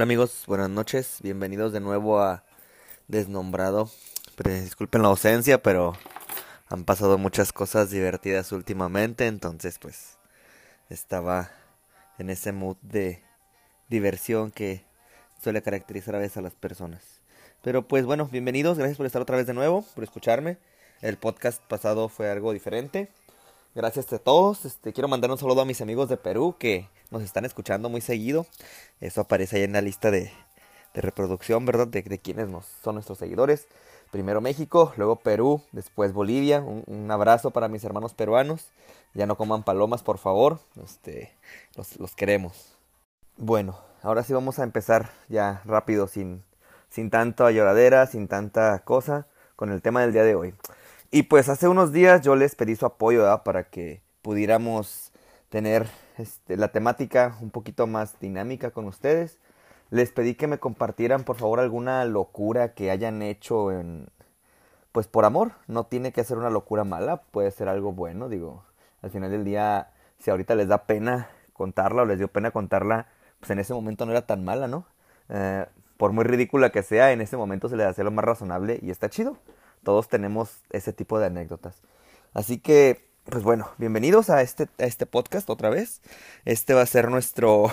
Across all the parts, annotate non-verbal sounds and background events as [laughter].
Hola amigos, buenas noches, bienvenidos de nuevo a Desnombrado. disculpen la ausencia, pero han pasado muchas cosas divertidas últimamente, entonces pues estaba en ese mood de diversión que suele caracterizar a veces a las personas. Pero pues bueno, bienvenidos, gracias por estar otra vez de nuevo, por escucharme. El podcast pasado fue algo diferente. Gracias a todos. Este, quiero mandar un saludo a mis amigos de Perú que nos están escuchando muy seguido. Eso aparece ahí en la lista de, reproducción, ¿verdad? De, quienes nos, son nuestros seguidores. Primero México, luego Perú, después Bolivia. Un, abrazo para mis hermanos peruanos. Ya no coman palomas, por favor. Este, los, los queremos. Bueno, ahora sí vamos a empezar ya rápido, sin, sin tanta lloradera, sin tanta cosa, con el tema del día de hoy. Y pues hace unos días yo les pedí su apoyo para que pudiéramos tener este, la temática un poquito más dinámica con ustedes. Les pedí que me compartieran por favor alguna locura que hayan hecho en pues por amor, no tiene que ser una locura mala, puede ser algo bueno, digo, al final del día si ahorita les da pena contarla o les dio pena contarla, pues en ese momento no era tan mala, ¿no? Eh, por muy ridícula que sea, en ese momento se les hace lo más razonable y está chido. Todos tenemos ese tipo de anécdotas. Así que, pues bueno, bienvenidos a este, a este podcast otra vez. Este va a ser nuestro,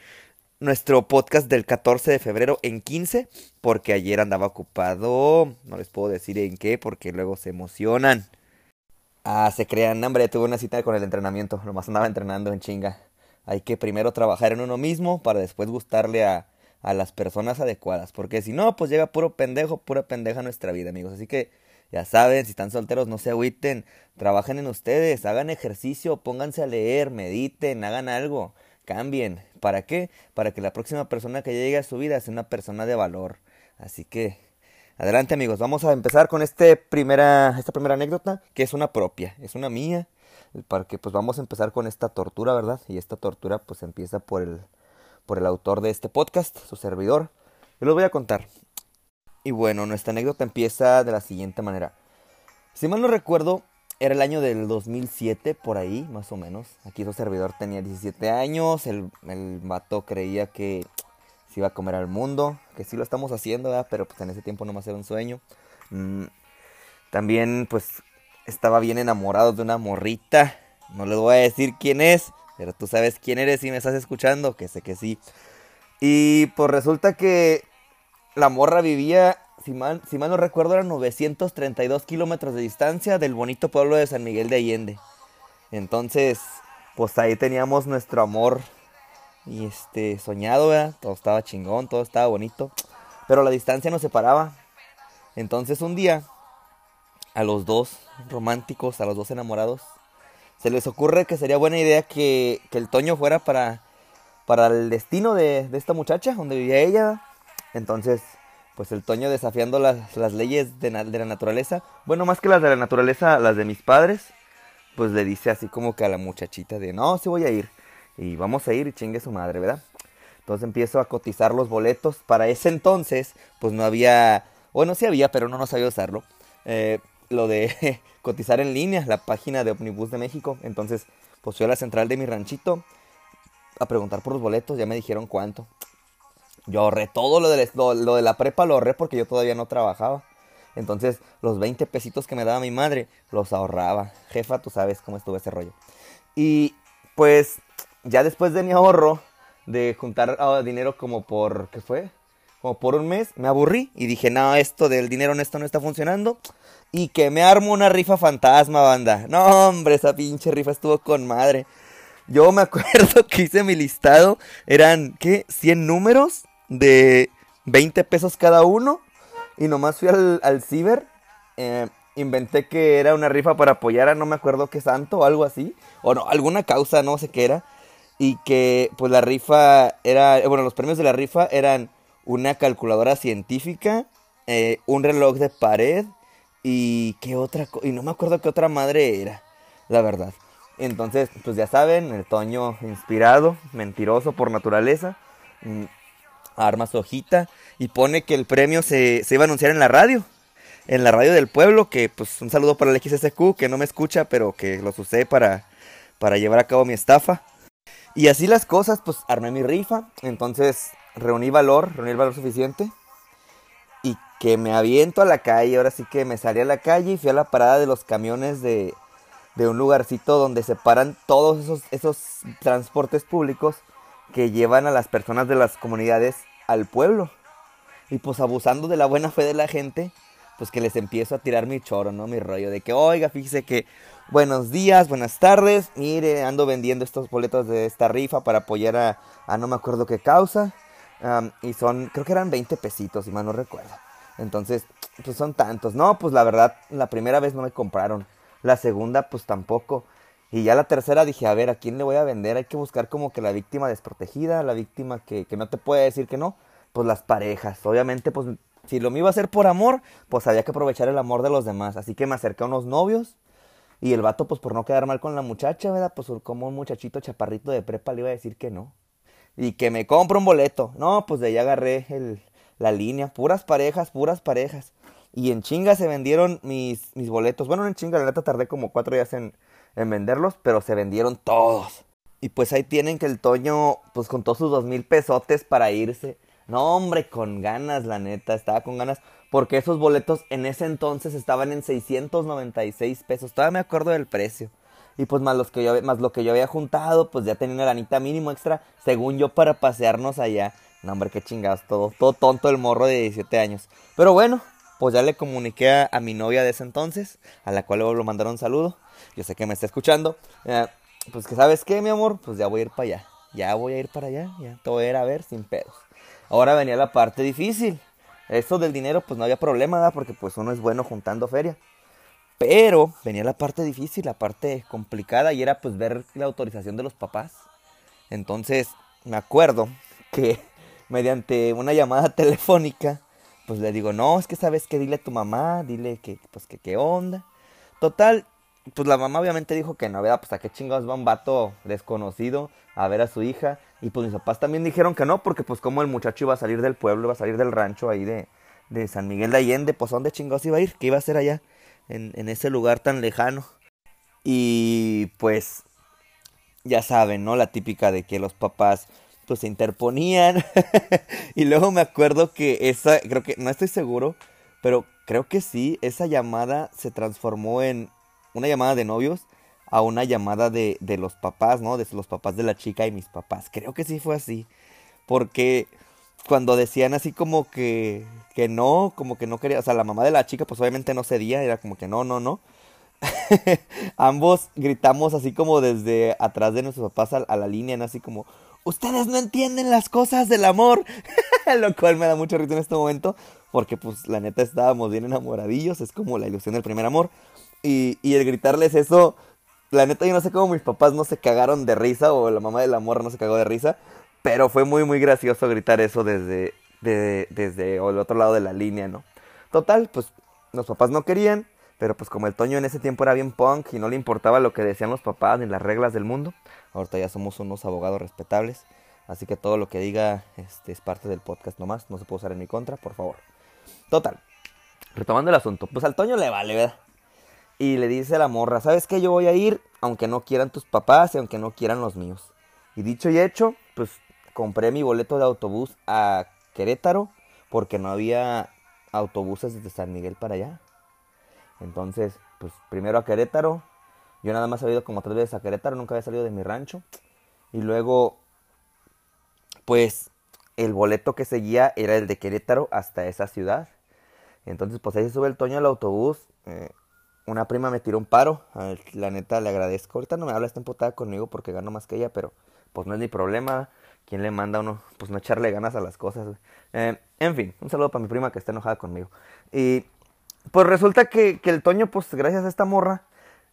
[laughs] nuestro podcast del 14 de febrero en 15, porque ayer andaba ocupado. No les puedo decir en qué, porque luego se emocionan. Ah, se crean, hambre, tuve una cita con el entrenamiento, nomás andaba entrenando en chinga. Hay que primero trabajar en uno mismo para después gustarle a, a las personas adecuadas. Porque si no, pues llega puro pendejo, pura pendeja nuestra vida, amigos. Así que ya saben, si están solteros, no se agüiten. Trabajen en ustedes, hagan ejercicio, pónganse a leer, mediten, hagan algo, cambien. ¿Para qué? Para que la próxima persona que llegue a su vida sea una persona de valor. Así que, adelante amigos, vamos a empezar con este primera, esta primera anécdota, que es una propia, es una mía. Para que pues vamos a empezar con esta tortura, ¿verdad? Y esta tortura pues empieza por el por el autor de este podcast, su servidor. Yo los voy a contar. Y bueno, nuestra anécdota empieza de la siguiente manera. Si mal no recuerdo, era el año del 2007, por ahí, más o menos. Aquí su servidor tenía 17 años, el, el vato creía que se iba a comer al mundo, que sí lo estamos haciendo, pero pues en ese tiempo no más era un sueño. Mm, también pues estaba bien enamorado de una morrita, no le voy a decir quién es, pero tú sabes quién eres y me estás escuchando, que sé que sí. Y pues resulta que la morra vivía, si mal, si mal no recuerdo, eran 932 kilómetros de distancia del bonito pueblo de San Miguel de Allende. Entonces, pues ahí teníamos nuestro amor y este soñado, ¿verdad? Todo estaba chingón, todo estaba bonito. Pero la distancia nos separaba. Entonces un día, a los dos románticos, a los dos enamorados, se les ocurre que sería buena idea que, el Toño fuera para, para el destino de, esta muchacha, donde vivía ella. Entonces, pues el Toño desafiando las, las leyes de, de, la naturaleza, bueno, más que las de la naturaleza, las de mis padres, pues le dice así como que a la muchachita de, no, sí voy a ir, y vamos a ir y chingue su madre, ¿verdad? Entonces empiezo a cotizar los boletos. Para ese entonces, pues no había, bueno, sí había, pero no, no sabía usarlo. Eh, lo de [laughs] cotizar en línea, la página de Omnibus de México. Entonces, pues fui a la central de mi ranchito a preguntar por los boletos, ya me dijeron cuánto. Yo ahorré todo lo de, lo, de la prepa, lo ahorré porque yo todavía no trabajaba. Entonces, los 20 pesitos que me daba mi madre, los ahorraba. Jefa, tú sabes cómo estuvo ese rollo. Y pues, ya después de mi ahorro, de juntar ah, dinero como por, ¿qué fue? Como por un mes, me aburrí y dije, no, esto del dinero en esto no está funcionando y que me armo una rifa fantasma, banda. No, hombre, esa pinche rifa estuvo con madre. Yo me [laughs] acuerdo que hice mi listado. Eran, ¿qué? 100 números de 20 pesos cada uno. Y nomás fui al, al ciber. Eh, inventé que era una rifa para apoyar a no me acuerdo qué santo o algo así. O no, alguna causa, no sé qué era. Y que pues la rifa era, eh, bueno, los premios de la rifa eran una calculadora científica, eh, un reloj de pared, y qué otra y no me acuerdo qué otra madre era, la verdad. Entonces, pues ya saben, el Toño inspirado, mentiroso por naturaleza, mm, arma su hojita y pone que el premio se, se iba a anunciar en la radio, en la radio del pueblo, que pues un saludo para el XSQ, que no me escucha, pero que los usé para, para llevar a cabo mi estafa. Y así las cosas, pues armé mi rifa. Entonces reuní valor, reuní el valor suficiente. Y que me aviento a la calle. Ahora sí que me salí a la calle y fui a la parada de los camiones de, de un lugarcito donde se paran todos esos, esos transportes públicos que llevan a las personas de las comunidades al pueblo. Y pues abusando de la buena fe de la gente, pues que les empiezo a tirar mi choro, ¿no? Mi rollo de que, oiga, fíjese que buenos días, buenas tardes, mire, ando vendiendo estos boletos de esta rifa para apoyar a, a no me acuerdo qué causa. Y son, creo que eran 20 pesitos, si mal no recuerdo. Entonces, pues son tantos. No, pues la verdad, la primera vez no me compraron. La segunda, pues tampoco. Y ya la tercera dije, a ver, ¿a quién le voy a vender? Hay que buscar como que la víctima desprotegida, la víctima que, que no te puede decir que no pues las parejas. Obviamente, pues si lo me iba a hacer por amor, pues había que aprovechar el amor de los demás. Así que me acerqué a unos novios y el vato, pues por no quedar mal con la muchacha, ¿verdad? Pues como un muchachito chaparrito de prepa le iba a decir que no. Y que me compro un boleto. No, pues de ahí agarré el, la línea. Puras parejas, puras parejas. Y en chinga se vendieron mis, mis boletos. Bueno, en chinga, la neta tardé como cuatro días en, en venderlos, pero se vendieron todos. Y pues ahí tienen que el Toño, pues contó sus dos mil pesotes para irse. No, hombre, con ganas, la neta, estaba con ganas. Porque esos boletos en ese entonces estaban en 696 pesos. Todavía me acuerdo del precio. Y pues más, los que yo, más lo que yo había juntado, pues ya tenía una lanita mínimo extra, según yo, para pasearnos allá. No, hombre, qué chingados, todo, todo tonto el morro de 17 años. Pero bueno, pues ya le comuniqué a, mi novia de ese entonces, a la cual luego lo mandaron un saludo. Yo sé que me está escuchando. Eh, pues que sabes qué, mi amor, pues ya voy a ir para allá. Ya voy a ir para allá, ya te voy a a ver sin pedos. Ahora venía la parte difícil. Eso del dinero, pues no había problema. Porque pues uno es bueno juntando feria. Pero venía la parte difícil, la parte complicada, y era pues ver la autorización de los papás. Entonces, me acuerdo que [laughs] mediante una llamada [laughs] telefónica, pues le digo, no, es que sabes que dile a tu mamá, dile que, pues que qué onda. Total, pues la mamá obviamente dijo que no, ¿verdad? Pues a qué chingados va un vato desconocido a ver a su hija. Y pues mis papás también dijeron que no, porque pues como el muchacho iba a salir del pueblo, iba a salir del rancho ahí de, de San Miguel de Allende, pues ¿a dónde chingados iba a ir? ¿Qué iba a hacer allá? En, ese lugar tan lejano. Y pues ya saben, ¿no? La típica de que los papás pues se interponían. [laughs] y luego me acuerdo que esa, creo que, no estoy seguro, pero creo que sí, esa llamada se transformó en una llamada de novios a una llamada de, de los papás, ¿no? De los papás de la chica y mis papás. Creo que sí fue así. Porque cuando decían así como que, que no, como que no quería, o sea, la mamá de la chica pues obviamente no cedía, era como que no, no, no. [laughs] Ambos gritamos así como desde atrás de nuestros papás a, la línea, ¿no? así como, ustedes no entienden las cosas del amor, [laughs] lo cual me da mucho risa en este momento, porque pues la neta estábamos bien enamoradillos, es como la ilusión del primer amor, y, y el gritarles eso, la neta yo no sé cómo mis papás no se cagaron de risa o la mamá de la morra no se cagó de risa, pero fue muy muy gracioso gritar eso desde, desde el otro lado de la línea, ¿no? Total, pues los papás no querían, pero pues como el Toño en ese tiempo era bien punk y no le importaba lo que decían los papás ni las reglas del mundo, ahorita ya somos unos abogados respetables, así que todo lo que diga este, es parte del podcast nomás, no se puede usar en mi contra, por favor. Total, retomando el asunto, pues al Toño le vale, ¿verdad? y le dice a la morra, ¿sabes qué? Yo voy a ir aunque no quieran tus papás y aunque no quieran los míos. Y dicho y hecho, pues compré mi boleto de autobús a Querétaro porque no había autobuses desde San Miguel para allá. Entonces, pues primero a Querétaro. Yo nada más he ido como tres veces a Querétaro, nunca había salido de mi rancho. Y luego, pues el boleto que seguía era el de Querétaro hasta esa ciudad. Entonces, pues ahí se sube el Toño al autobús. Eh, una prima me tiró un paro. La neta le agradezco. Ahorita no me habla, está emputada conmigo porque gano más que ella, pero pues no es mi problema. ¿Quién le manda a uno? Pues no echarle ganas a las cosas. Eh, en fin, un saludo para mi prima que está enojada conmigo. Y pues resulta que, el Toño, pues gracias a esta morra,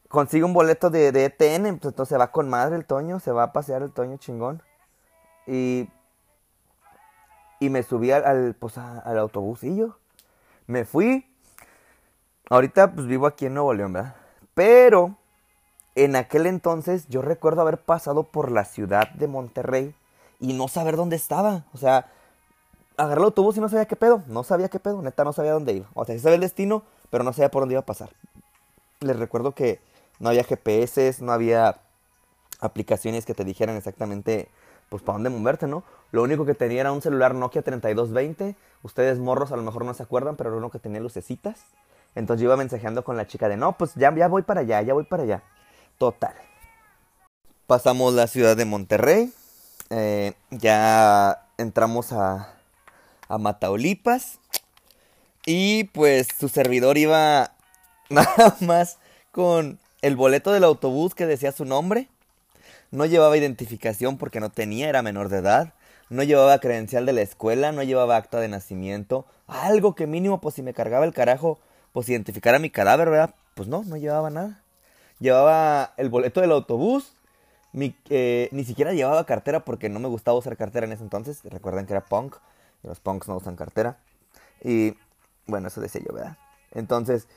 consigue un boleto de, de ETN. Pues entonces se va con madre el Toño, se va a pasear el Toño chingón. Y, y me subí al, al pues, al autobusillo. Me fui, Ahorita pues vivo aquí en Nuevo León, ¿verdad? Pero en aquel entonces yo recuerdo haber pasado por la ciudad de Monterrey y no saber dónde estaba. O sea, agarré el autobús y no sabía qué pedo. No sabía qué pedo, neta, no sabía dónde iba. O sea, sabía el destino, pero no sabía por dónde iba a pasar. Les recuerdo que no había GPS, no había aplicaciones que te dijeran exactamente pues para dónde moverte, ¿no? Lo único que tenía era un celular Nokia 3220. Ustedes morros a lo mejor no se acuerdan, pero era uno que tenía lucecitas. Entonces yo iba mensajeando con la chica de, no, pues ya, ya voy para allá, ya voy para allá. Total. Pasamos la ciudad de Monterrey. Eh, ya entramos a, a Mataulipas. Y pues su servidor iba [laughs] nada más con el boleto del autobús que decía su nombre. No llevaba identificación porque no tenía, era menor de edad. No llevaba credencial de la escuela, no llevaba acta de nacimiento. Algo que mínimo, pues si me cargaba el carajo, pues identificara mi cadáver, ¿verdad? Pues no, no llevaba nada. Llevaba el boleto del autobús. Eh, ni siquiera llevaba cartera porque no me gustaba usar cartera en ese entonces. Recuerden que era punk. Y los punks no usan cartera. Y bueno, eso decía yo, ¿verdad? Entonces,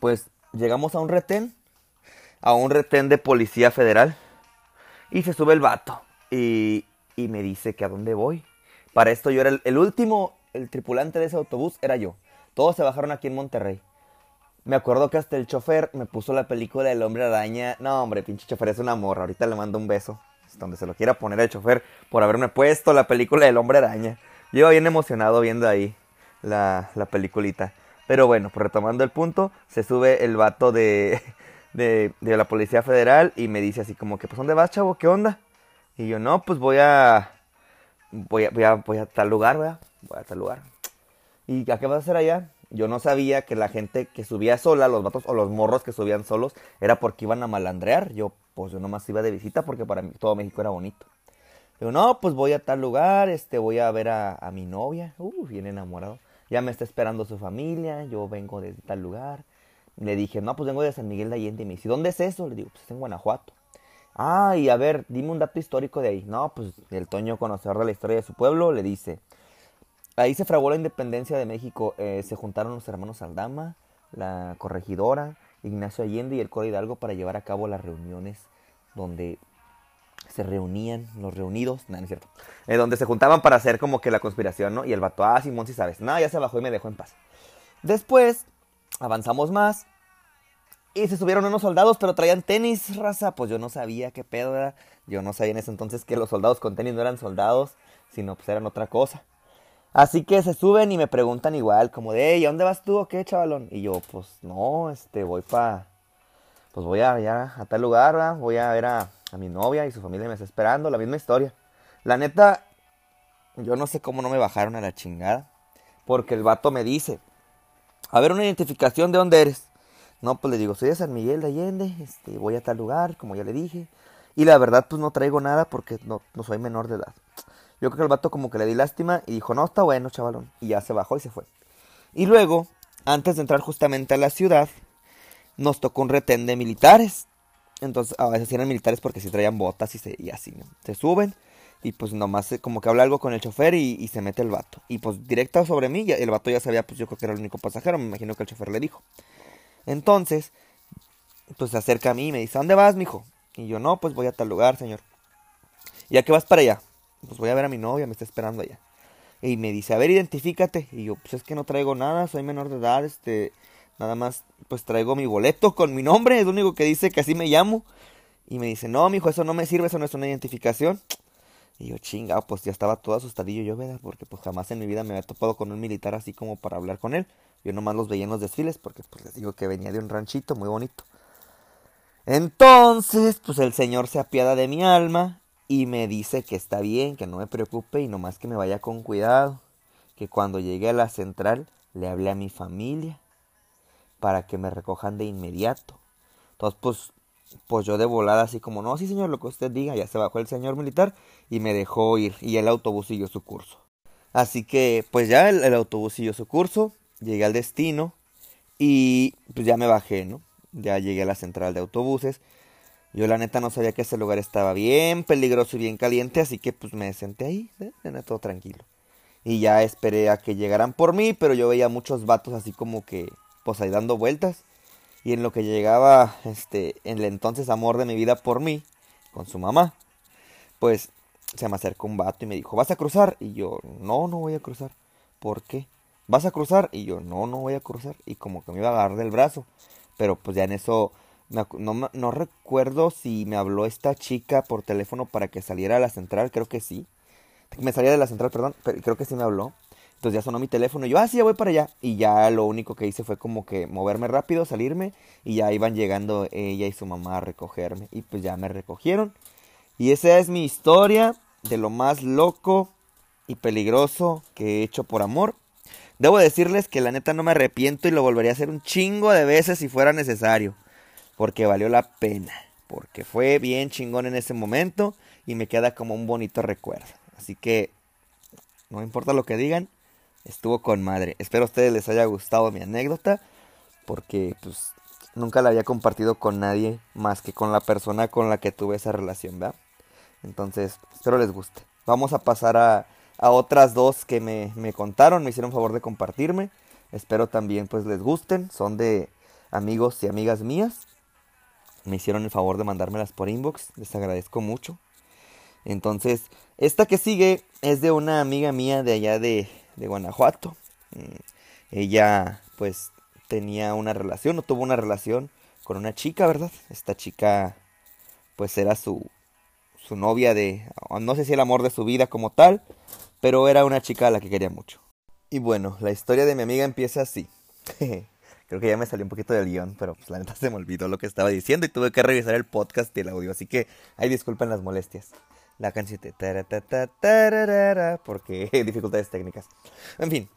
pues llegamos a un retén. A un retén de policía federal. Y se sube el vato. Y, y me dice que a dónde voy. Para esto yo era el, el, último, el tripulante de ese autobús era yo. Todos se bajaron aquí en Monterrey. Me acuerdo que hasta el chofer me puso la película del hombre araña. No, hombre, pinche chofer es una morra. Ahorita le mando un beso. Donde se lo quiera poner el chofer por haberme puesto la película del hombre araña. Yo iba bien emocionado viendo ahí la, la peliculita. Pero bueno, pues retomando el punto, se sube el vato de, [laughs] de, de, la Policía Federal y me dice así como que, pues, ¿dónde vas, chavo? ¿Qué onda? Y yo, no, pues voy a, voy a, voy a, voy a tal lugar, ¿verdad? Voy a tal lugar. ¿Y a qué vas a hacer allá? Yo no sabía que la gente que subía sola, los vatos o los morros que subían solos, era porque iban a malandrear. Yo, pues yo nomás iba de visita porque para mí todo México era bonito. Digo, no, pues voy a tal lugar, este, voy a ver a, mi novia. Uh, bien enamorado. Ya me está esperando su familia, yo vengo de tal lugar. Le dije, no, pues vengo de San Miguel de Allende. Y me dice, ¿dónde es eso? Le digo, pues es en Guanajuato. Ah, y a ver, dime un dato histórico de ahí. No, pues el Toño, conocedor de la historia de su pueblo, le dice, ahí se fraguó la independencia de México. Eh, se juntaron los hermanos Aldama, la corregidora, Ignacio Allende y el Coro Hidalgo para llevar a cabo las reuniones donde se reunían los reunidos, no, no es cierto, donde se juntaban para hacer como que la conspiración, ¿no? Y el vato, ah, Simón, si sabes, no, ya se bajó y me dejó en paz. Después, avanzamos más, y se subieron unos soldados, pero traían tenis, raza, pues yo no sabía qué pedo era, yo no sabía en ese entonces que los soldados con tenis no eran soldados, sino pues eran otra cosa. Así que se suben y me preguntan igual, como de, hey, ¿a dónde vas tú o qué, chavalón? Y yo, pues no, este, voy pa, pues voy a, ya, a tal lugar, ¿verdad? voy a ver a, mi novia y su familia me está esperando, la misma historia. La neta, yo no sé cómo no me bajaron a la chingada. Porque el vato me dice, a ver una identificación de dónde eres. No, pues le digo, soy de San Miguel de Allende, este, voy a tal lugar, como ya le dije. Y la verdad, pues no traigo nada porque no, no soy menor de edad. Yo creo que el vato como que le di lástima y dijo, no, está bueno, chavalón. Y ya se bajó y se fue. Y luego, antes de entrar justamente a la ciudad, nos tocó un retén de militares. Entonces, a veces eran militares porque si traían botas y, se, así, ¿no? Se suben y pues nomás como que habla algo con el chofer y, se mete el vato. Y pues directo sobre mí, el vato ya sabía, pues yo creo que era el único pasajero, me imagino que el chofer le dijo. Entonces, pues se acerca a mí y me dice, ¿a dónde vas, mijo? Y yo, no, pues voy a tal lugar, señor. ¿Y a qué vas para allá? Pues voy a ver a mi novia, me está esperando allá. Y me dice, a ver, identifícate. Y yo, pues es que no traigo nada, soy menor de edad, este, nada más, pues traigo mi boleto con mi nombre, es lo único que dice que así me llamo. Y me dice, no, mijo, eso no me sirve, eso no es una identificación. Y yo, chinga, pues ya estaba todo asustadillo yo, ¿verdad? Porque pues jamás en mi vida me había topado con un militar así como para hablar con él. Yo nomás los veía en los desfiles porque pues les digo que venía de un ranchito muy bonito. Entonces, pues el señor se apiada de mi alma y me dice que está bien, que no me preocupe y nomás que me vaya con cuidado. Que cuando llegue a la central le hable a mi familia para que me recojan de inmediato. Entonces, pues pues yo de volada así como, no, sí señor, lo que usted diga, ya se bajó el señor militar y me dejó ir y el autobús siguió su curso. Así que pues ya el, el, autobús siguió su curso, llegué al destino y pues ya me bajé, ¿no? Ya llegué a la central de autobuses. Yo la neta no sabía que ese lugar estaba bien peligroso y bien caliente, así que pues me senté ahí, ¿eh? todo tranquilo. Y ya esperé a que llegaran por mí, pero yo veía muchos vatos así como que, pues ahí dando vueltas y en lo que llegaba este el entonces amor de mi vida por mí con su mamá pues se me acercó un vato y me dijo vas a cruzar y yo no no voy a cruzar ¿por qué? vas a cruzar y yo no no voy a cruzar y como que me iba a agarrar del brazo pero pues ya en eso no, recuerdo si me habló esta chica por teléfono para que saliera a la central, creo que sí. Me salía de la central, perdón, pero creo que sí me habló. Entonces ya sonó mi teléfono y yo, ah, sí, ya voy para allá. Y ya lo único que hice fue como que moverme rápido, salirme. Y ya iban llegando ella y su mamá a recogerme. Y pues ya me recogieron. Y esa es mi historia de lo más loco y peligroso que he hecho por amor. Debo decirles que la neta no me arrepiento y lo volvería a hacer un chingo de veces si fuera necesario. Porque valió la pena. Porque fue bien chingón en ese momento y me queda como un bonito recuerdo. Así que no importa lo que digan, estuvo con madre. Espero a ustedes les haya gustado mi anécdota, porque pues nunca la había compartido con nadie más que con la persona con la que tuve esa relación, ¿verdad? Entonces, espero les guste. Vamos a pasar a, a otras dos que me, me contaron, me hicieron favor de compartirme. Espero también pues les gusten, son de amigos y amigas mías. Me hicieron el favor de mandármelas por inbox, les agradezco mucho. Entonces, esta que sigue es de una amiga mía de allá de, de Guanajuato. Mm, ella pues tenía una relación o tuvo una relación con una chica, ¿verdad? Esta chica pues era su, su novia de, no sé si el amor de su vida como tal, pero era una chica a la que quería mucho. Y bueno, la historia de mi amiga empieza así. [laughs] Creo que ya me salió un poquito del guion, pero pues la neta se me olvidó lo que estaba diciendo y tuve que revisar el podcast y el audio, así que ahí disculpen las molestias la canción porque [laughs] dificultades técnicas. En fin,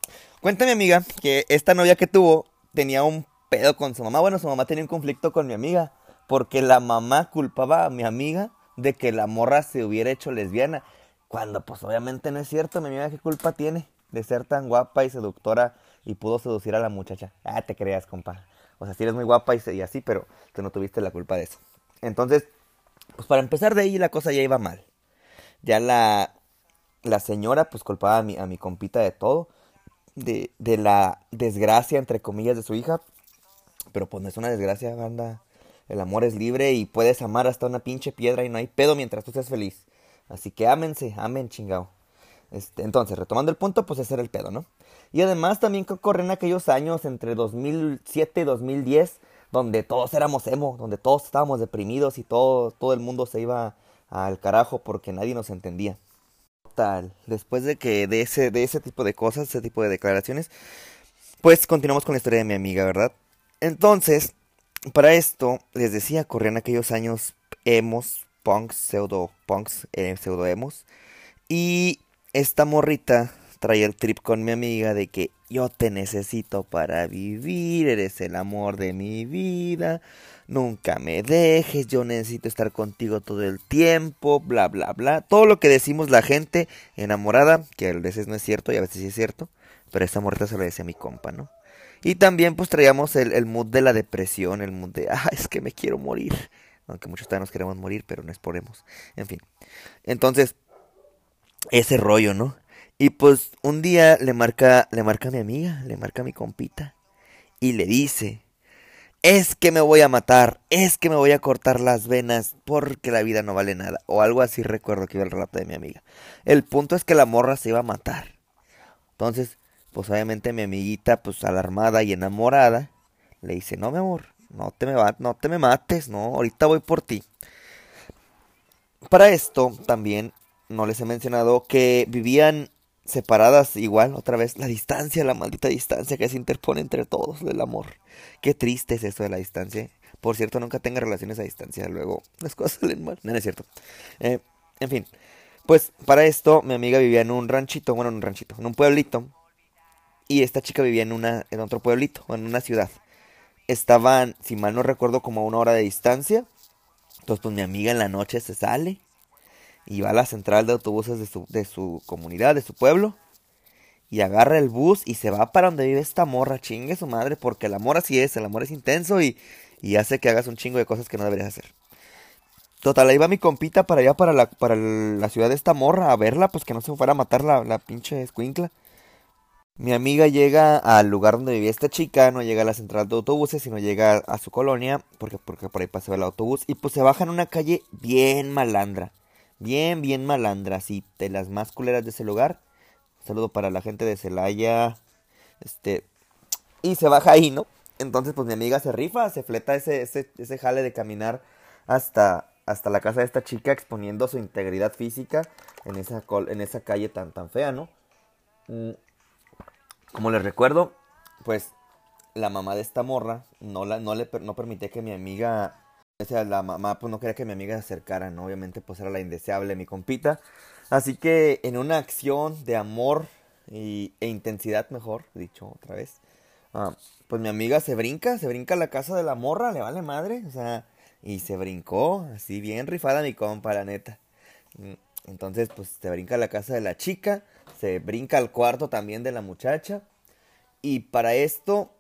cuenta mi amiga que esta novia que tuvo tenía un pedo con su mamá. Bueno, su mamá tenía un conflicto con mi amiga porque la mamá culpaba a mi amiga de que la morra se hubiera hecho lesbiana. Cuando pues obviamente no es cierto, mi amiga qué culpa tiene de ser tan guapa y seductora y pudo seducir a la muchacha. Ah, te creas, compa. O sea, si eres muy guapa y, así, pero tú no tuviste la culpa de eso. Entonces, pues para empezar de ahí la cosa ya iba mal. Ya la, la señora pues culpaba a mi, a mi compita de todo, de, de la desgracia, entre comillas, de su hija. Pero pues no es una desgracia, banda. El amor es libre y puedes amar hasta una pinche piedra y no hay pedo mientras tú seas feliz. Así que ámense, amen chingao. Este, entonces, retomando el punto, pues ese era el pedo, ¿no? Y además también que ocurre en aquellos años entre 2007 y 2010, donde todos éramos emo, donde todos estábamos deprimidos y todo, todo el mundo se iba al carajo porque nadie nos entendía. Tal, después de que de ese, de ese tipo de cosas, ese tipo de declaraciones, pues continuamos con la historia de mi amiga, ¿verdad? Entonces, para esto, les decía, corrían aquellos años emos, punks, pseudo punks, eh, pseudo emos, y esta morrita traía el trip con mi amiga de que yo te necesito para vivir, eres el amor de mi vida, nunca me dejes, yo necesito estar contigo todo el tiempo, bla, bla, bla. Todo lo que decimos la gente enamorada, que a veces no es cierto y a veces sí es cierto, pero esta muerta se lo decía a mi compa, ¿no? Y también pues traíamos el, el mood de la depresión, el mood de, ah, es que me quiero morir. Aunque muchos también nos queremos morir, pero no exponemos. En fin. Entonces, ese rollo, ¿no? Y pues un día le marca, le marca a mi amiga, le marca a mi compita. Y le dice, es que me voy a matar, es que me voy a cortar las venas porque la vida no vale nada. O algo así recuerdo que iba el relato de mi amiga. El punto es que la morra se iba a matar. Entonces, pues obviamente mi amiguita, pues alarmada y enamorada, le dice, no mi amor, no te me, no te me mates, no, ahorita voy por ti. Para esto también no les he mencionado que vivían separadas igual, otra vez, la distancia, la maldita distancia que se interpone entre todos del amor. Qué triste es eso de la distancia. Por cierto, nunca tenga relaciones a distancia, luego las cosas salen mal. No, es cierto. Eh, en fin, pues para esto mi amiga vivía en un ranchito, bueno, en un ranchito, en un pueblito. Y esta chica vivía en, una, en otro pueblito, en una ciudad. Estaban, si mal no recuerdo, como a una hora de distancia. Entonces, pues mi amiga en la noche se sale y va a la central de autobuses de su, de su comunidad, de su pueblo, y agarra el bus y se va para donde vive esta morra, chingue su madre, porque el amor así es, el amor es intenso y, y hace que hagas un chingo de cosas que no deberías hacer. Total, ahí va mi compita para allá, para la, para la ciudad de esta morra, a verla, pues que no se fuera a matar la, la pinche escuincla. Mi amiga llega al lugar donde vivía esta chica, no llega a la central de autobuses, sino llega a su colonia, porque, porque por ahí pasó el autobús, y pues se baja en una calle bien malandra. Bien, bien malandra, así, de las más culeras de ese lugar. saludo para la gente de Celaya. Este. Y se baja ahí, ¿no? Entonces, pues mi amiga se rifa, se fleta ese, ese, ese jale de caminar hasta, hasta la casa de esta chica exponiendo su integridad física en esa, en esa calle tan, tan fea, ¿no? Mm, como les recuerdo, pues la mamá de esta morra no, la, no, le, no permitía que mi amiga, o sea, la mamá pues no quería que mi amiga se acercara, ¿no? Obviamente pues era la indeseable mi compita. Así que en una acción de amor y, e intensidad, mejor dicho otra vez, ah, pues mi amiga se brinca, se brinca a la casa de la morra, le vale madre, o sea, y se brincó, así bien rifada mi compa, la neta. Mm, entonces, pues se brinca a la casa de la chica, se brinca al cuarto también de la muchacha. Y para esto,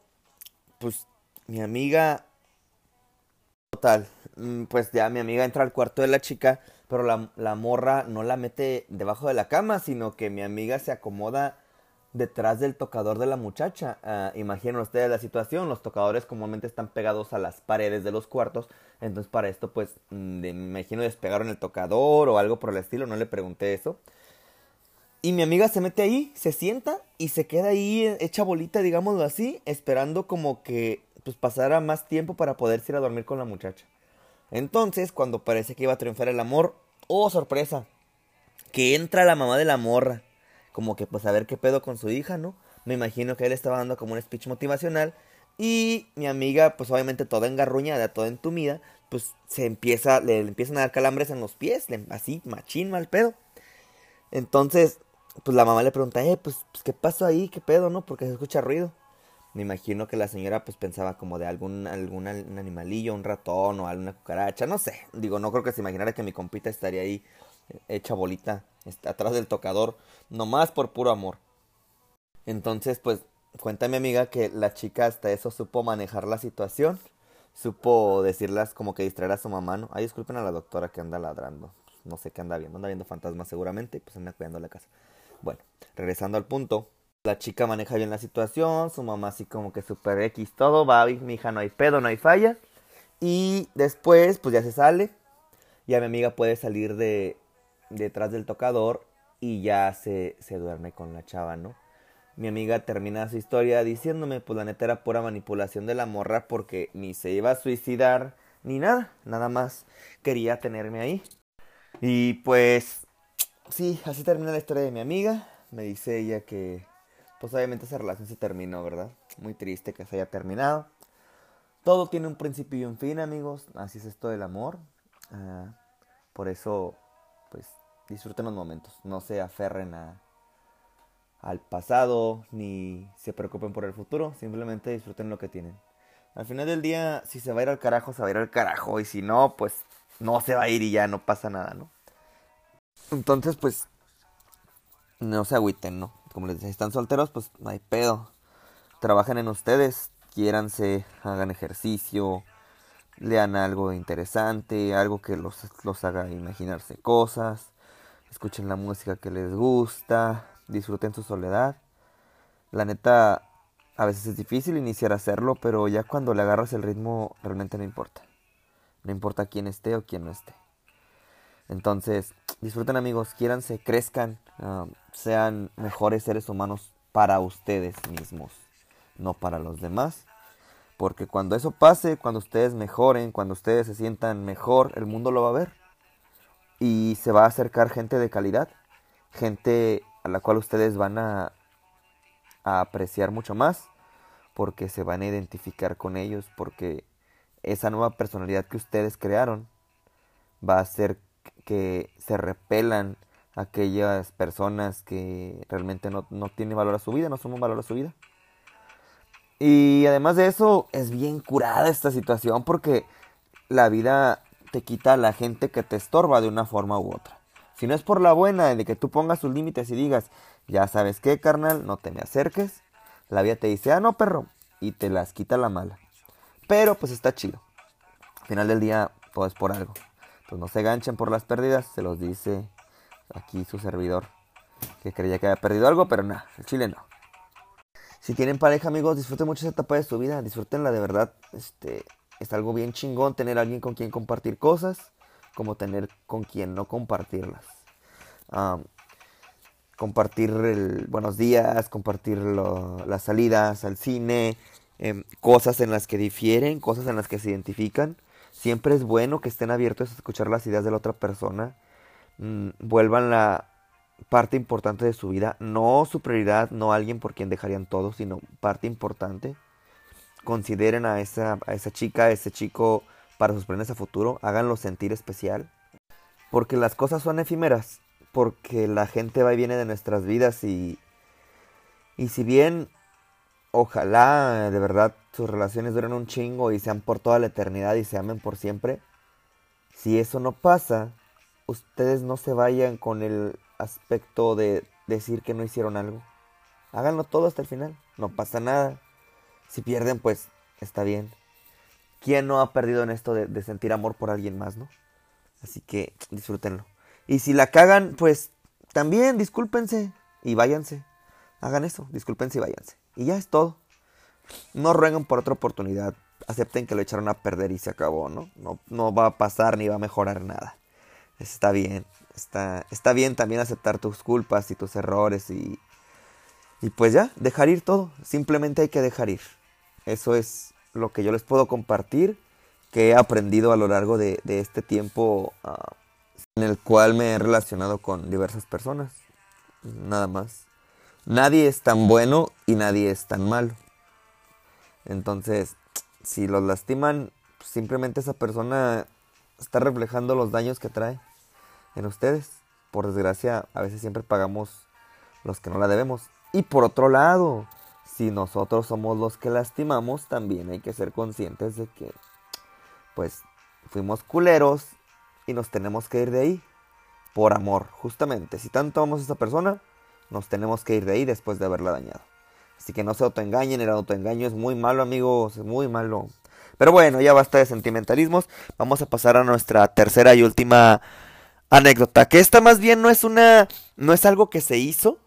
pues mi amiga... Total, mm, pues ya mi amiga entra al cuarto de la chica, pero la, morra no la mete debajo de la cama, sino que mi amiga se acomoda detrás del tocador de la muchacha. Uh, imaginen ustedes la situación, los tocadores comúnmente están pegados a las paredes de los cuartos, entonces para esto pues mm, me imagino despegaron el tocador o algo por el estilo, no le pregunté eso. Y mi amiga se mete ahí, se sienta y se queda ahí hecha bolita, digámoslo así, esperando como que pues pasara más tiempo para poder ir a dormir con la muchacha. Entonces, cuando parece que iba a triunfar el amor, oh sorpresa, que entra la mamá de la morra como que pues a ver qué pedo con su hija, ¿no? Me imagino que él estaba dando como un speech motivacional y mi amiga, pues obviamente toda engarruñada, toda entumida, pues se empieza, le, empiezan a dar calambres en los pies, así, machín, mal pedo. Entonces, pues la mamá le pregunta, eh, pues, pues, ¿qué pasó ahí? ¿Qué pedo, no? Porque se escucha ruido. Me imagino que la señora pues pensaba como de algún, algún animalillo, un ratón o alguna cucaracha, no sé. Digo, no creo que se imaginara que mi compita estaría ahí hecha bolita atrás del tocador, nomás por puro amor. Entonces, pues, cuenta mi amiga que la chica hasta eso supo manejar la situación, supo decirlas como que distraer a su mamá, ¿no? Ay, disculpen a la doctora que anda ladrando, no sé qué anda viendo, anda viendo fantasmas seguramente y pues anda cuidando la casa. Bueno, regresando al punto, la chica maneja bien la situación, su mamá así como que super X, todo va, mi hija no hay pedo, no hay falla. Y después, pues ya se sale, ya mi amiga puede salir de, detrás del tocador y ya se, se duerme con la chava, ¿no? Mi amiga termina su historia diciéndome, pues la neta era pura manipulación de la morra porque ni se iba a suicidar ni nada, nada más quería tenerme ahí. Y pues, sí, así termina la historia de mi amiga. Me dice ella que, pues obviamente esa relación se terminó, ¿verdad? Muy triste que se haya terminado. Todo tiene un principio y un fin, amigos. Así es esto del amor. Ah, por eso, pues, disfruten los momentos, no se aferren a, al pasado ni se preocupen por el futuro, simplemente disfruten lo que tienen. Al final del día, si se va a ir al carajo, se va a ir al carajo y si no, pues no se va a ir y ya no pasa nada, ¿no? Entonces, pues no se agüiten, ¿no? Como les decía, si están solteros, pues no hay pedo. Trabajen en ustedes, quiéranse, hagan ejercicio, lean algo interesante, algo que los, los haga imaginarse cosas escuchen la música que les gusta, disfruten su soledad. La neta, a veces es difícil iniciar a hacerlo, pero ya cuando le agarras el ritmo realmente no importa. No importa quién esté o quién no esté. Entonces, disfruten amigos, quiéranse, crezcan, ah, sean mejores seres humanos para ustedes mismos, no para los demás. Porque cuando eso pase, cuando ustedes mejoren, cuando ustedes se sientan mejor, el mundo lo va a ver y se va a acercar gente de calidad, gente a la cual ustedes van a, apreciar mucho más, porque se van a identificar con ellos, porque esa nueva personalidad que ustedes crearon va a hacer que se repelan aquellas personas que realmente no, no tienen valor a su vida, no suman valor a su vida. Y además de eso, es bien curada esta situación porque la vida te quita a la gente que te estorba de una forma u otra. Si no es por la buena de que tú pongas tus límites y digas, ya sabes qué, carnal, no te me acerques, la vida te dice, ah, no, perro, y te las quita la mala. Pero pues está chido. Al final del día, todo es por algo. Pues no se ganchen por las pérdidas, se los dice aquí su servidor, que creía que había perdido algo, pero nada, el chile no. Si tienen pareja, amigos, disfruten mucho esa etapa de su vida, disfrútenla de verdad. Este, es algo bien chingón tener a alguien con quien compartir cosas, como tener con quien no compartirlas. compartir el buenos días, compartir las salidas al cine, em, cosas en las que difieren, cosas en las que se identifican. Siempre es bueno que estén abiertos a escuchar las ideas de la otra persona. Mm, vuelvan la parte importante de su vida, no su prioridad, no alguien por quien dejarían todo, sino parte importante. Consideren a esa, a esa chica, a ese chico para sus planes a futuro, háganlo sentir especial. Porque las cosas son efímeras, porque la gente va y viene de nuestras vidas y, y si bien ojalá de verdad sus relaciones duren un chingo y sean por toda la eternidad y se amen por siempre, si eso no pasa, ustedes no se vayan con el aspecto de decir que no hicieron algo. Háganlo todo hasta el final, no pasa nada. Si pierden, pues está bien. ¿Quién no ha perdido en esto de, de sentir amor por alguien más, no? Así que disfrútenlo. Y si la cagan, pues también discúlpense y váyanse. Hagan eso, discúlpense y váyanse. Y ya es todo. No rueguen por otra oportunidad. Acepten que lo echaron a perder y se acabó, ¿no? No, no va a pasar ni va a mejorar nada. Está bien. Está, está bien también aceptar tus culpas y tus errores y, y pues ya, dejar ir todo. Simplemente hay que dejar ir. Eso es lo que yo les puedo compartir que he aprendido a lo largo de, este tiempo ah, en el cual me he relacionado con diversas personas. Nada más. Nadie es tan bueno y nadie es tan malo. Entonces, si los lastiman, simplemente esa persona está reflejando los daños que trae en ustedes. Por desgracia, a veces siempre pagamos los que no la debemos. Y por otro lado, si nosotros somos los que lastimamos, también hay que ser conscientes de que pues fuimos culeros y nos tenemos que ir de ahí por amor, justamente. Si tanto amamos a esa persona, nos tenemos que ir de ahí después de haberla dañado. Así que no se autoengañen, el autoengaño es muy malo, amigos, es muy malo. Pero bueno, ya basta de sentimentalismos. Vamos a pasar a nuestra tercera y última anécdota, que esta más bien no es una no es algo que se hizo,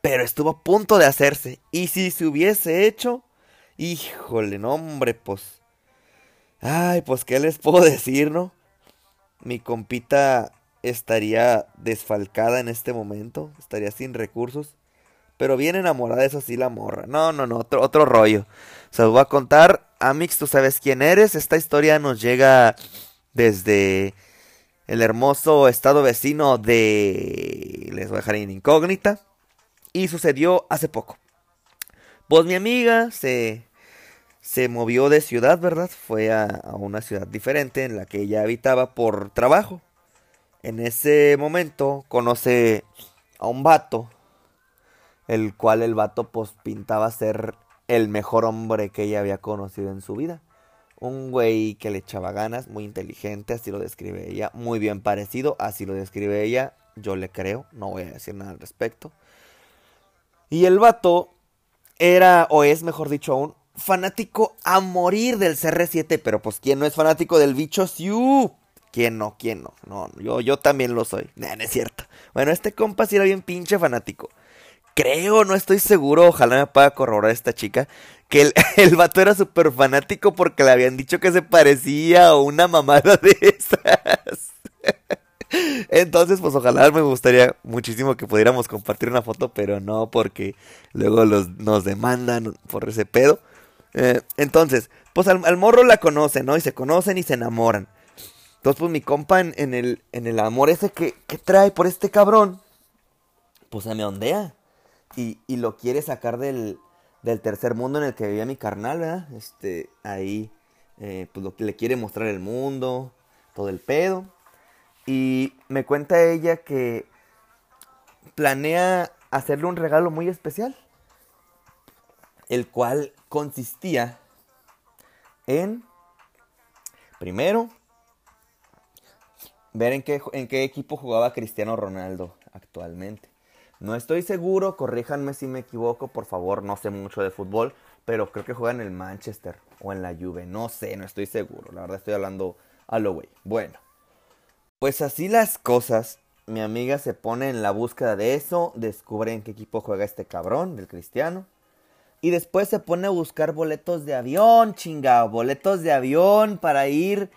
pero estuvo a punto de hacerse. Y si se hubiese hecho, híjole, no hombre, pues Ay, pues qué les puedo [laughs] decir, ¿no? Mi compita estaría desfalcada en este momento, estaría sin recursos, pero bien enamorada, eso sí, la morra. No, no, no, otro, rollo. Se los voy a contar. Amix, tú sabes quién eres. Esta historia nos llega desde el hermoso estado vecino de... Les voy a dejar en incógnita. Y sucedió hace poco. Pues mi amiga se se movió de ciudad, ¿verdad? Fue a, una ciudad diferente en la que ella habitaba por trabajo. En ese momento conoce a un vato, el cual el vato pues pintaba ser el mejor hombre que ella había conocido en su vida. Un güey que le echaba ganas, muy inteligente, así lo describe ella, muy bien parecido, así lo describe ella, yo le creo, no voy a decir nada al respecto. Y el vato era, o es mejor dicho aún, fanático a morir del CR7, pero pues ¿quién no es fanático del bicho Siu? ¿Quién no? ¿Quién no? No, yo, yo también lo soy. no es cierto. Bueno, este compa sí era bien pinche fanático. Creo, no estoy seguro, ojalá me pueda corroborar esta chica, que el, [laughs] el vato era súper fanático porque le habían dicho que se parecía a una mamada de esas. [laughs] Entonces, pues ojalá me gustaría muchísimo que pudiéramos compartir una foto, pero no porque luego los, nos demandan por ese pedo. Eh, entonces, pues al, morro la conoce, ¿no? Y se conocen y se enamoran. Entonces, pues mi compa en, el, en el amor ese que, trae por este cabrón, pues se me ondea. Y, y lo quiere sacar del, del, tercer mundo en el que vivía mi carnal, ¿verdad? Este, ahí, eh, pues lo que le quiere mostrar el mundo, todo el pedo. Y me cuenta ella que planea hacerle un regalo muy especial el cual consistía en, primero, ver en qué, en qué equipo jugaba Cristiano Ronaldo actualmente. No estoy seguro, corríjanme si me equivoco, por favor, no sé mucho de fútbol, pero creo que juega en el Manchester o en la Juve, no sé, no estoy seguro, la verdad estoy hablando a lo güey. Bueno, pues así las cosas, mi amiga se pone en la búsqueda de eso, descubre en qué equipo juega este cabrón, del Cristiano. Y después se pone a buscar boletos de avión, chingado. Boletos de avión para ir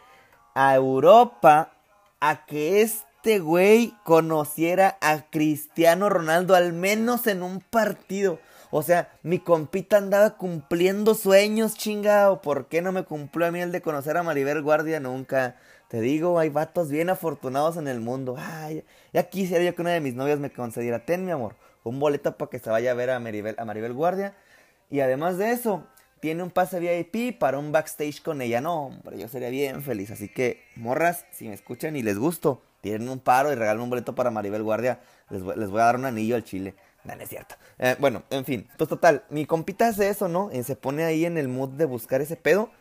a Europa a que este güey conociera a Cristiano Ronaldo al menos en un partido. O sea, mi compita andaba cumpliendo sueños, chingado. ¿Por qué no me cumplió a mí el de conocer a Maribel Guardia nunca? Te digo, hay vatos bien afortunados en el mundo. Ay, ya quisiera yo que una de mis novias me concediera. Ten, mi amor, un boleto para que se vaya a ver a Maribel, a Maribel Guardia. Y además de eso, tiene un pase VIP para un backstage con ella. No, hombre, yo sería bien feliz. Así que, morras, si me escuchan y les gusto, tienen un paro y regalan un boleto para Maribel Guardia. Les voy, les voy a dar un anillo al chile. No, es cierto. Eh, bueno, en fin. Pues total, mi compita hace eso, ¿no? Y se pone ahí en el mood de buscar ese pedo.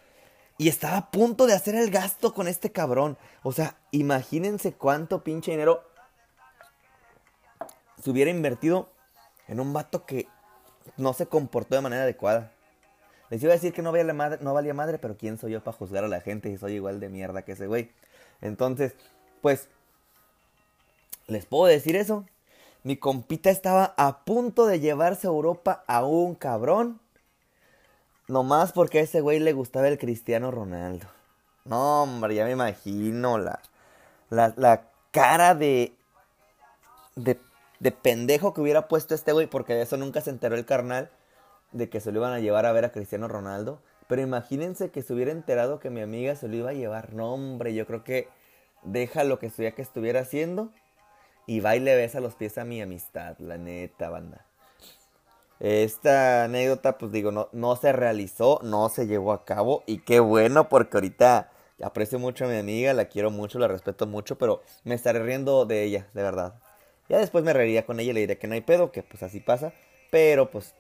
Y estaba a punto de hacer el gasto con este cabrón. O sea, imagínense cuánto pinche dinero se hubiera invertido en un vato que no se comportó de manera adecuada. Les iba a decir que no valía, madre, pero ¿quién soy yo para juzgar a la gente si soy igual de mierda que ese güey? Entonces, pues, ¿les puedo decir eso? Mi compita estaba a punto de llevarse a Europa a un cabrón. Nomás porque a ese güey le gustaba el Cristiano Ronaldo. No, hombre, ya me imagino la, la, la cara de, de, de pendejo que hubiera puesto este güey, porque de eso nunca se enteró el carnal, de que se lo iban a llevar a ver a Cristiano Ronaldo. Pero imagínense que se hubiera enterado que mi amiga se lo iba a llevar. No, hombre, yo creo que deja lo que estuviera que estuviera haciendo y va y le besa los pies a mi amistad, la neta, banda. Esta anécdota, pues digo, no, no se realizó, no se llevó a cabo. Y qué bueno, porque ahorita aprecio mucho a mi amiga, la quiero mucho, la respeto mucho, pero me estaré riendo de ella, de verdad. Ya después me reiría con ella y le diré que no hay pedo, que pues así pasa. Pero pues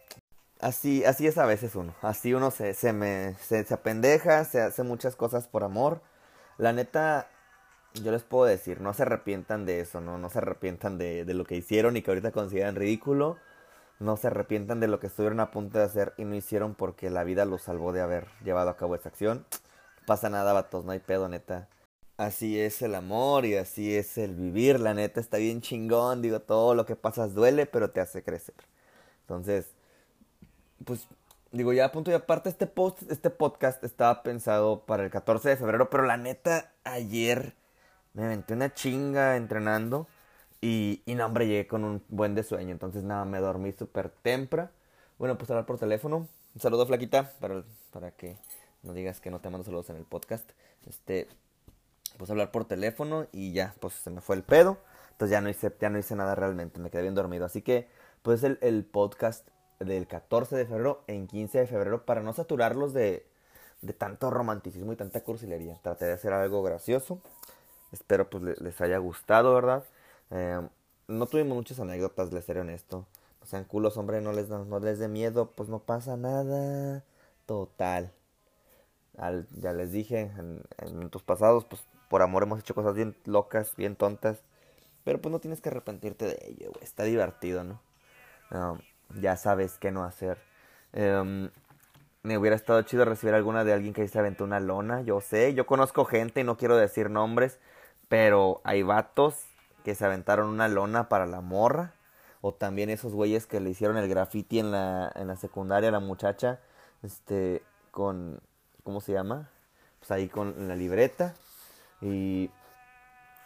así, así es a veces uno. Así uno se, se me se, se apendeja, se hace muchas cosas por amor. La neta, yo les puedo decir, no se arrepientan de eso, ¿no? No se arrepientan de, de lo que hicieron y que ahorita consideran ridículo. No se arrepientan de lo que estuvieron a punto de hacer y no hicieron porque la vida los salvó de haber llevado a cabo esa acción. [tsk] Pasa nada, vatos, no hay pedo, neta. Así es el amor y así es el vivir, la neta está bien chingón, digo, todo lo que pasas duele, pero te hace crecer. Entonces, pues digo, ya a punto y aparte este post, este podcast estaba pensado para el 14 de febrero, pero la neta ayer me aventé una chinga entrenando y, y no, hombre, llegué con un buen de sueño. Entonces, nada, me dormí súper temprano. Bueno, pues hablar por teléfono. Un saludo, flaquita, para, para que no digas que no te mando saludos en el podcast. Este, pues hablar por teléfono y ya, pues se me fue el pedo. Entonces ya no hice, ya no hice nada realmente, me quedé bien dormido. Así que, pues el, el podcast del 14 de febrero en 15 de febrero para no saturarlos de, de tanto romanticismo y tanta cursilería. Traté de hacer algo gracioso. Espero pues les haya gustado, ¿verdad? Eh, no tuvimos muchas anécdotas, les seré honesto. No sean culos, hombre, no les, no, les dé miedo, pues no pasa nada. Total. Al, ya les dije en, en minutos pasados, pues por amor hemos hecho cosas bien locas, bien tontas. Pero pues no tienes que arrepentirte de ello. Está divertido, ¿no? Um, ya sabes qué no hacer. Um, me hubiera estado chido recibir alguna de alguien que se aventó una lona. Yo sé, yo conozco gente y no quiero decir nombres. Pero hay vatos que se aventaron una lona para la morra. O también esos güeyes que le hicieron el graffiti en la, en la secundaria a la muchacha. Este, con, ¿cómo se llama? Pues ahí con la libreta. Y,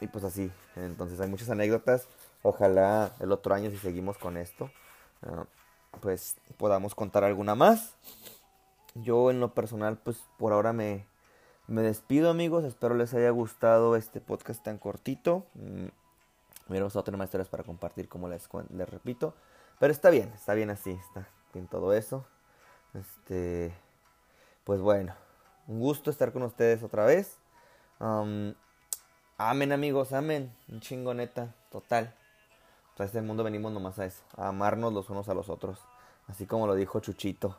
y pues así. Entonces hay muchas anécdotas. Ojalá el otro año si seguimos con esto. Uh, pues podamos contar alguna más. Yo en lo personal pues por ahora me, me despido amigos, espero les haya gustado este podcast tan cortito. Mm, tener más historias para compartir como les, les repito. Pero está bien, está bien así, está bien todo eso. Este, pues bueno, un gusto estar con ustedes otra vez. Um, amen amigos, amen, un chingoneta, total. A este mundo venimos nomás a eso, a amarnos los unos a los otros. Así como lo dijo Chuchito.